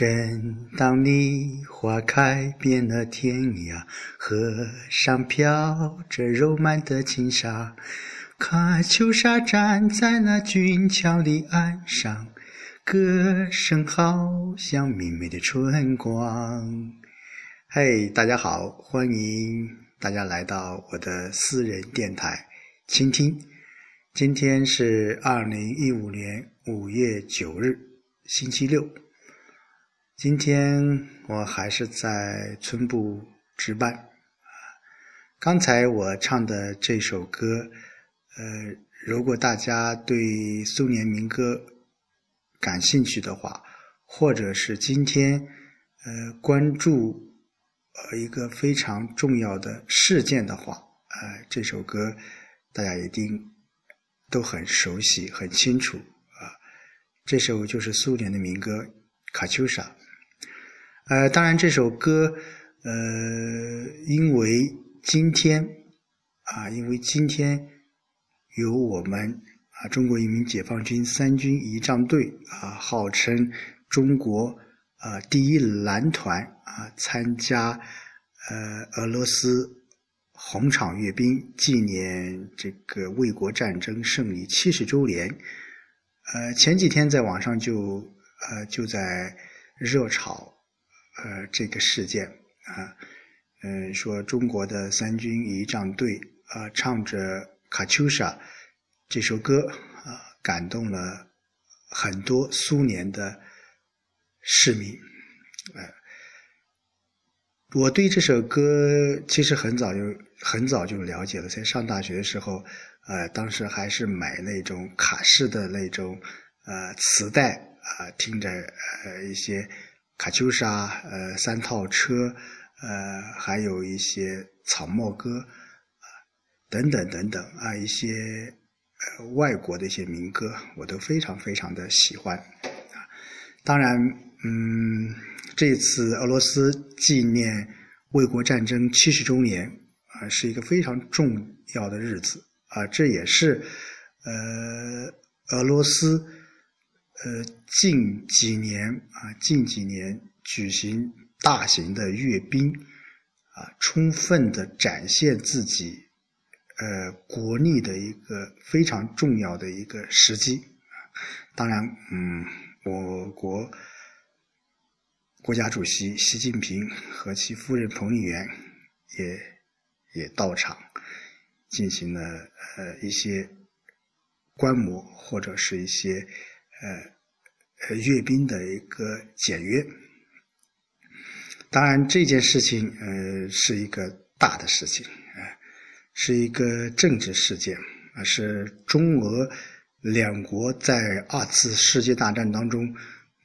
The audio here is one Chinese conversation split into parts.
正当你花开遍了天涯，河上飘着柔曼的轻纱，卡秋莎站在那俊俏的岸上，歌声好像明媚的春光。嘿，大家好，欢迎大家来到我的私人电台倾听。今天是二零一五年五月九日，星期六。今天我还是在村部值班啊。刚才我唱的这首歌，呃，如果大家对苏联民歌感兴趣的话，或者是今天呃关注呃一个非常重要的事件的话，呃，这首歌大家一定都很熟悉、很清楚啊。这首就是苏联的民歌《卡秋莎》。呃，当然这首歌，呃，因为今天啊，因为今天有我们啊中国人民解放军三军仪仗队啊，号称中国啊第一蓝团啊，参加呃俄罗斯红场阅兵纪念这个卫国战争胜利七十周年。呃，前几天在网上就呃就在热炒。呃，这个事件啊，嗯，说中国的三军仪仗队啊，唱着《卡秋莎》这首歌啊，感动了很多苏联的市民。呃，我对这首歌其实很早就很早就了解了，在上大学的时候，呃，当时还是买那种卡式的那种呃磁带啊，听着呃一些。卡秋莎，呃，三套车，呃，还有一些草帽歌，啊，等等等等啊，一些呃外国的一些民歌，我都非常非常的喜欢啊。当然，嗯，这次俄罗斯纪念卫国战争七十周年啊，是一个非常重要的日子啊，这也是呃俄罗斯。呃，近几年啊，近几年举行大型的阅兵，啊，充分的展现自己呃国力的一个非常重要的一个时机。当然，嗯，我国国家主席习近平和其夫人彭丽媛也也到场，进行了呃一些观摩或者是一些。呃，呃，阅兵的一个检阅，当然这件事情呃是一个大的事情啊，是一个政治事件啊，是中俄两国在二次世界大战当中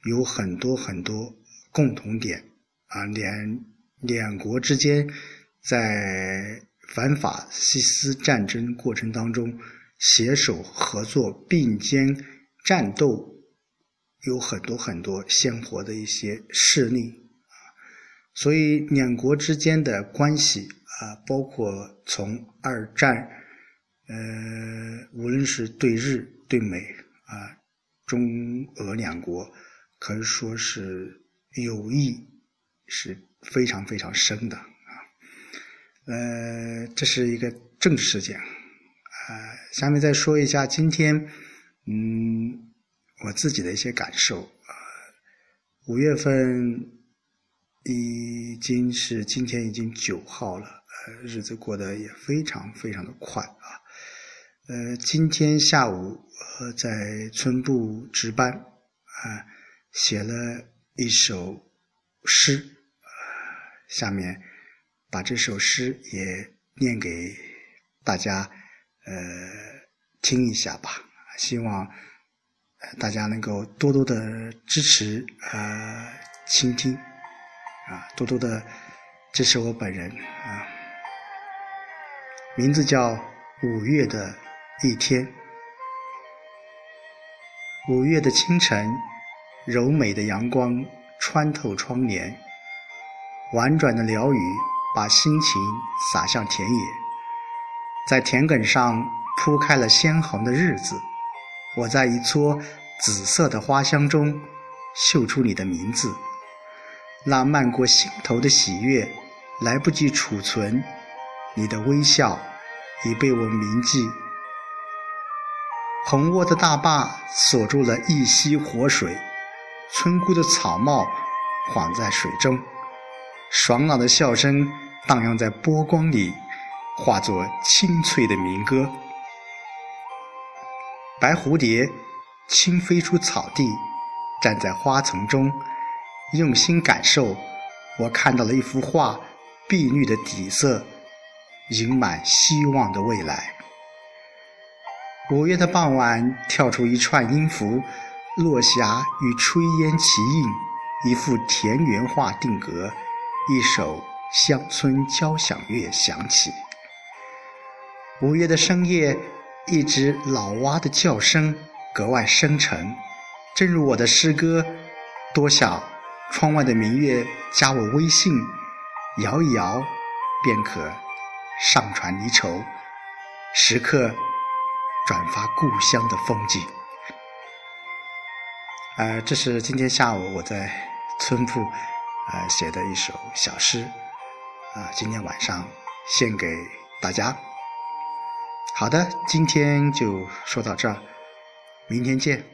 有很多很多共同点啊，两两国之间在反法西斯战争过程当中携手合作并肩。战斗有很多很多鲜活的一些事例啊，所以两国之间的关系啊，包括从二战，呃，无论是对日对美啊，中俄两国可以说是友谊是非常非常深的啊，呃，这是一个政治事件啊。下面再说一下今天。嗯，我自己的一些感受啊，五月份已经是今天已经九号了，呃，日子过得也非常非常的快啊。呃，今天下午呃在村部值班啊，写了一首诗啊，下面把这首诗也念给大家呃听一下吧。希望大家能够多多的支持呃，倾听啊，多多的支持我本人啊。名字叫五月的一天，五月的清晨，柔美的阳光穿透窗帘，婉转的鸟语把心情洒向田野，在田埂上铺开了鲜红的日子。我在一撮紫色的花香中嗅出你的名字，那漫过心头的喜悦，来不及储存，你的微笑已被我铭记。红沃的大坝锁住了一溪活水，村姑的草帽晃在水中，爽朗的笑声荡漾在波光里，化作清脆的民歌。白蝴蝶轻飞出草地，站在花丛中，用心感受。我看到了一幅画，碧绿的底色，盈满希望的未来。五月的傍晚，跳出一串音符，落霞与炊烟齐映，一幅田园画定格，一首乡村交响乐响起。五月的深夜，一只老蛙的叫声格外深沉，正如我的诗歌。多想窗外的明月加我微信，摇一摇，便可上传离愁，时刻。转发故乡的风景，呃，这是今天下午我在村铺呃写的一首小诗，啊，今天晚上献给大家。好的，今天就说到这儿，明天见。